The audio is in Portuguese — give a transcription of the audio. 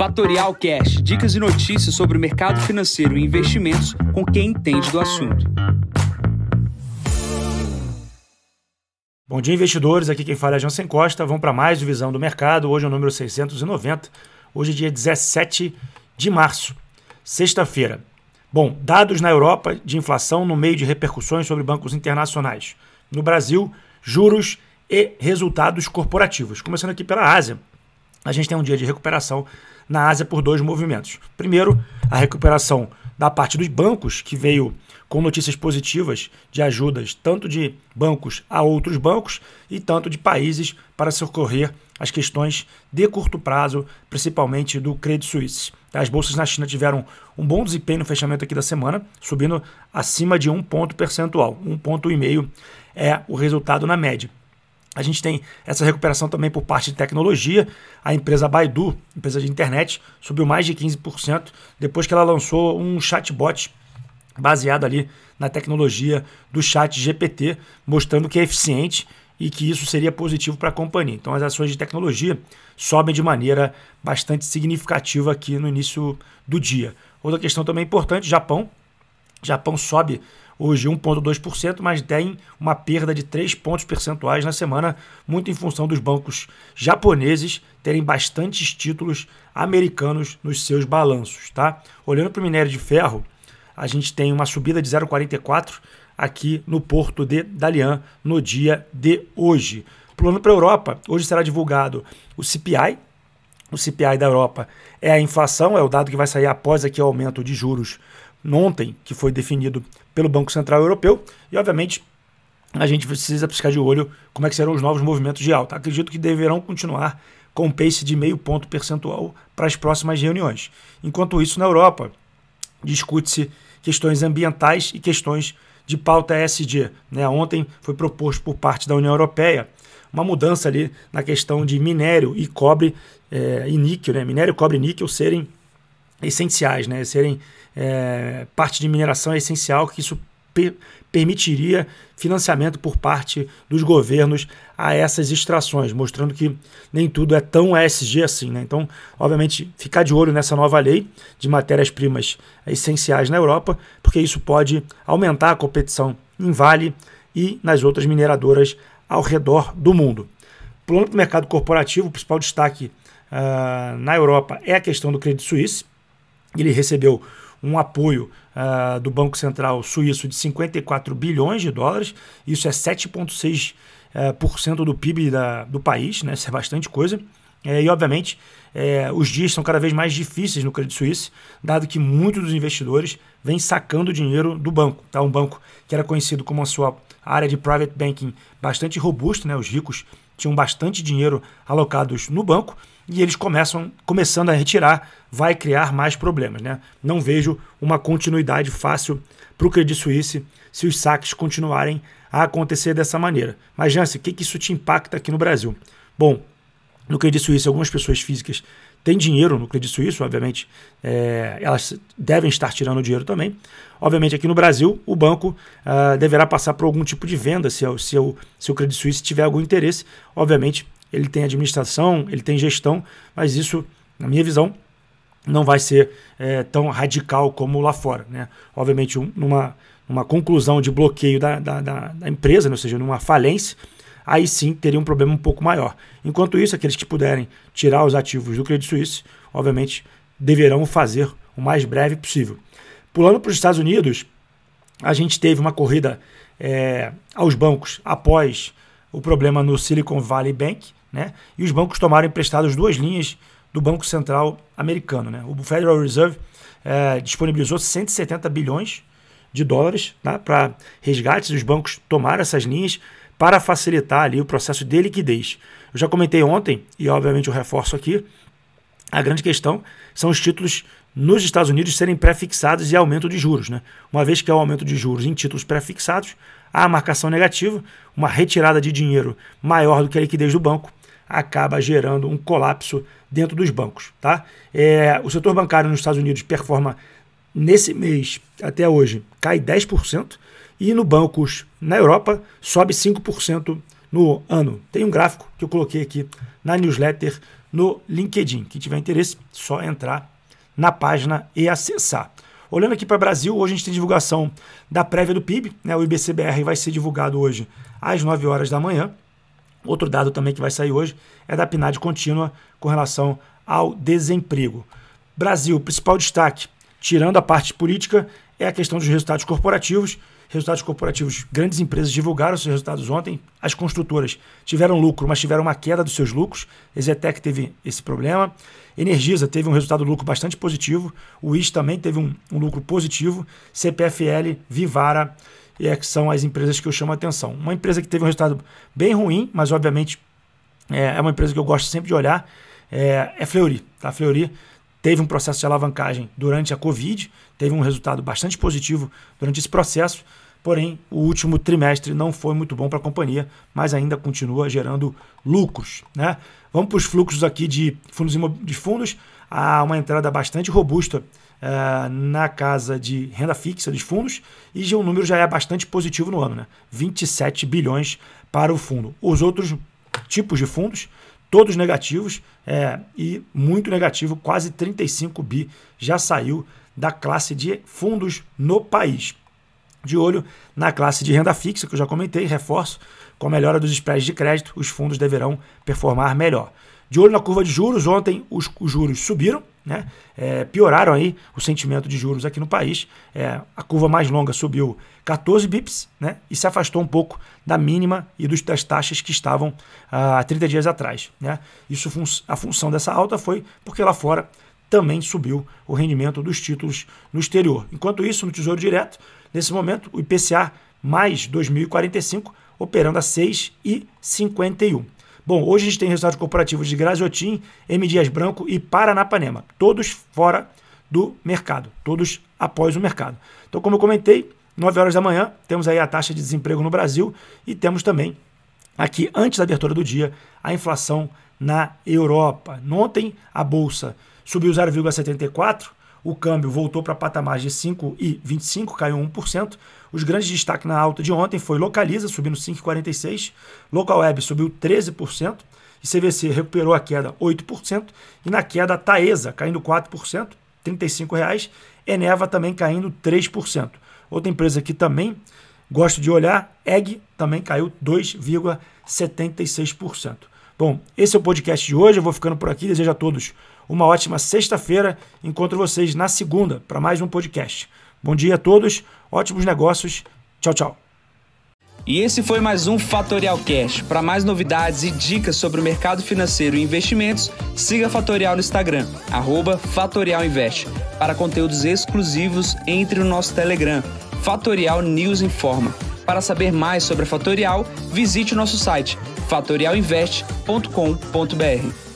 Fatorial Cash, dicas e notícias sobre o mercado financeiro e investimentos com quem entende do assunto. Bom dia, investidores. Aqui quem fala é Jansen Costa. Vamos para mais Visão do Mercado. Hoje é o número 690. Hoje é dia 17 de março, sexta-feira. Bom, dados na Europa de inflação no meio de repercussões sobre bancos internacionais. No Brasil, juros e resultados corporativos. Começando aqui pela Ásia, a gente tem um dia de recuperação na Ásia por dois movimentos. Primeiro, a recuperação da parte dos bancos, que veio com notícias positivas de ajudas tanto de bancos a outros bancos e tanto de países para socorrer as questões de curto prazo, principalmente do Credit Suisse. As bolsas na China tiveram um bom desempenho no fechamento aqui da semana, subindo acima de um ponto percentual. Um ponto e meio é o resultado na média. A gente tem essa recuperação também por parte de tecnologia. A empresa Baidu, empresa de internet, subiu mais de 15% depois que ela lançou um chatbot baseado ali na tecnologia do chat GPT, mostrando que é eficiente e que isso seria positivo para a companhia. Então as ações de tecnologia sobem de maneira bastante significativa aqui no início do dia. Outra questão também importante, Japão. Japão sobe hoje 1,2%, mas tem uma perda de 3 pontos percentuais na semana, muito em função dos bancos japoneses terem bastantes títulos americanos nos seus balanços. Tá? Olhando para o minério de ferro, a gente tem uma subida de 0,44 aqui no porto de Dalian no dia de hoje. Pulando para a Europa, hoje será divulgado o CPI. O CPI da Europa é a inflação, é o dado que vai sair após aqui o aumento de juros ontem, que foi definido pelo Banco Central Europeu, e obviamente a gente precisa ficar de olho como é que serão os novos movimentos de alta. Acredito que deverão continuar com um pace de meio ponto percentual para as próximas reuniões. Enquanto isso, na Europa, discute-se questões ambientais e questões de pauta ESG. Né? Ontem foi proposto por parte da União Europeia uma mudança ali na questão de minério e cobre é, e níquel, né? minério, cobre e níquel serem essenciais, né? serem é, parte de mineração é essencial, que isso per permitiria financiamento por parte dos governos a essas extrações, mostrando que nem tudo é tão ESG assim. Né? Então, obviamente, ficar de olho nessa nova lei de matérias-primas essenciais na Europa, porque isso pode aumentar a competição em Vale e nas outras mineradoras ao redor do mundo. Pulando para o mercado corporativo, o principal destaque uh, na Europa é a questão do Credit Suisse. Ele recebeu um apoio uh, do Banco Central Suíço de 54 bilhões de dólares, isso é 7,6% uh, por cento do PIB da, do país, né? isso é bastante coisa. É, e, obviamente, é, os dias são cada vez mais difíceis no Credit Suisse, dado que muitos dos investidores vêm sacando dinheiro do banco. Tá? Um banco que era conhecido como a sua área de private banking bastante robusta, né? os ricos tinham bastante dinheiro alocados no banco, e eles começam começando a retirar, vai criar mais problemas. Né? Não vejo uma continuidade fácil para o Credit Suisse se os saques continuarem a acontecer dessa maneira. Mas, Jansen, o que, que isso te impacta aqui no Brasil? Bom, no Credit Suisse, algumas pessoas físicas têm dinheiro no Credit Suisse, obviamente, é, elas devem estar tirando dinheiro também. Obviamente, aqui no Brasil, o banco uh, deverá passar por algum tipo de venda se, se, o, se o Credit Suisse tiver algum interesse. Obviamente, ele tem administração, ele tem gestão, mas isso, na minha visão, não vai ser é, tão radical como lá fora. Né? Obviamente, um, numa, numa conclusão de bloqueio da, da, da, da empresa, né? ou seja, numa falência, aí sim teria um problema um pouco maior. Enquanto isso, aqueles que puderem tirar os ativos do Credit Suisse, obviamente, deverão fazer o mais breve possível. Pulando para os Estados Unidos, a gente teve uma corrida é, aos bancos após o problema no Silicon Valley Bank, né? E os bancos tomaram emprestados duas linhas do Banco Central americano. Né? O Federal Reserve é, disponibilizou 170 bilhões de dólares tá? para resgates. Os bancos tomaram essas linhas para facilitar ali o processo de liquidez. Eu já comentei ontem, e obviamente eu reforço aqui, a grande questão são os títulos nos Estados Unidos serem pré-fixados e aumento de juros. Né? Uma vez que há o aumento de juros em títulos pré-fixados, há marcação negativa, uma retirada de dinheiro maior do que a liquidez do banco, acaba gerando um colapso dentro dos bancos. Tá? É, o setor bancário nos Estados Unidos performa nesse mês até hoje cai 10% e no bancos na Europa sobe 5% no ano. Tem um gráfico que eu coloquei aqui na newsletter no LinkedIn. Quem tiver interesse, só entrar na página e acessar. Olhando aqui para o Brasil, hoje a gente tem divulgação da prévia do PIB, né? o IBCBR vai ser divulgado hoje às 9 horas da manhã. Outro dado também que vai sair hoje é da PNAD contínua com relação ao desemprego. Brasil, principal destaque, tirando a parte política, é a questão dos resultados corporativos. Resultados corporativos, grandes empresas divulgaram seus resultados ontem. As construtoras tiveram lucro, mas tiveram uma queda dos seus lucros. Exetec teve esse problema. Energisa teve um resultado lucro bastante positivo. O IS também teve um, um lucro positivo. CPFL, Vivara, é, que são as empresas que eu chamo a atenção. Uma empresa que teve um resultado bem ruim, mas obviamente é, é uma empresa que eu gosto sempre de olhar, é, é Fleury. Tá? Fleury teve um processo de alavancagem durante a Covid, teve um resultado bastante positivo durante esse processo, porém o último trimestre não foi muito bom para a companhia, mas ainda continua gerando lucros. Né? Vamos para os fluxos aqui de fundos, de fundos. Há uma entrada bastante robusta uh, na casa de renda fixa dos fundos e o número já é bastante positivo no ano, né? 27 bilhões para o fundo. Os outros tipos de fundos todos negativos é, e muito negativo, quase 35 bi já saiu da classe de fundos no país. De olho na classe de renda fixa, que eu já comentei, reforço, com a melhora dos spreads de crédito, os fundos deverão performar melhor. De olho na curva de juros, ontem os, os juros subiram, né? É, pioraram aí o sentimento de juros aqui no país. É, a curva mais longa subiu 14 bips né? e se afastou um pouco da mínima e dos, das taxas que estavam ah, há 30 dias atrás. Né? Isso fun a função dessa alta foi porque lá fora também subiu o rendimento dos títulos no exterior. Enquanto isso, no Tesouro Direto, nesse momento, o IPCA mais 2045 operando a 6,51. Bom, hoje a gente tem resultados corporativos de Graziotin, M. Dias Branco e Paranapanema, todos fora do mercado, todos após o mercado. Então, como eu comentei, 9 horas da manhã, temos aí a taxa de desemprego no Brasil e temos também aqui, antes da abertura do dia, a inflação na Europa. Ontem, a bolsa subiu 0,74%, o câmbio voltou para patamares de 5,25, caiu 1%. Os grandes destaques na alta de ontem foi Localiza, subindo 5,46%, Local Web subiu 13%, e CVC recuperou a queda 8%, e na queda Taesa caindo 4%, R$ 35,00, Eneva também caindo 3%. Outra empresa que também gosto de olhar, EG, também caiu 2,76%. Bom, esse é o podcast de hoje. Eu vou ficando por aqui. Desejo a todos uma ótima sexta-feira. Encontro vocês na segunda para mais um podcast. Bom dia a todos, ótimos negócios. Tchau, tchau. E esse foi mais um Fatorial Cash. Para mais novidades e dicas sobre o mercado financeiro e investimentos, siga Fatorial no Instagram, @fatorialinvest. Para conteúdos exclusivos, entre no nosso Telegram, Fatorial News Informa. Para saber mais sobre a Fatorial, visite o nosso site fatorialinvest.com.br.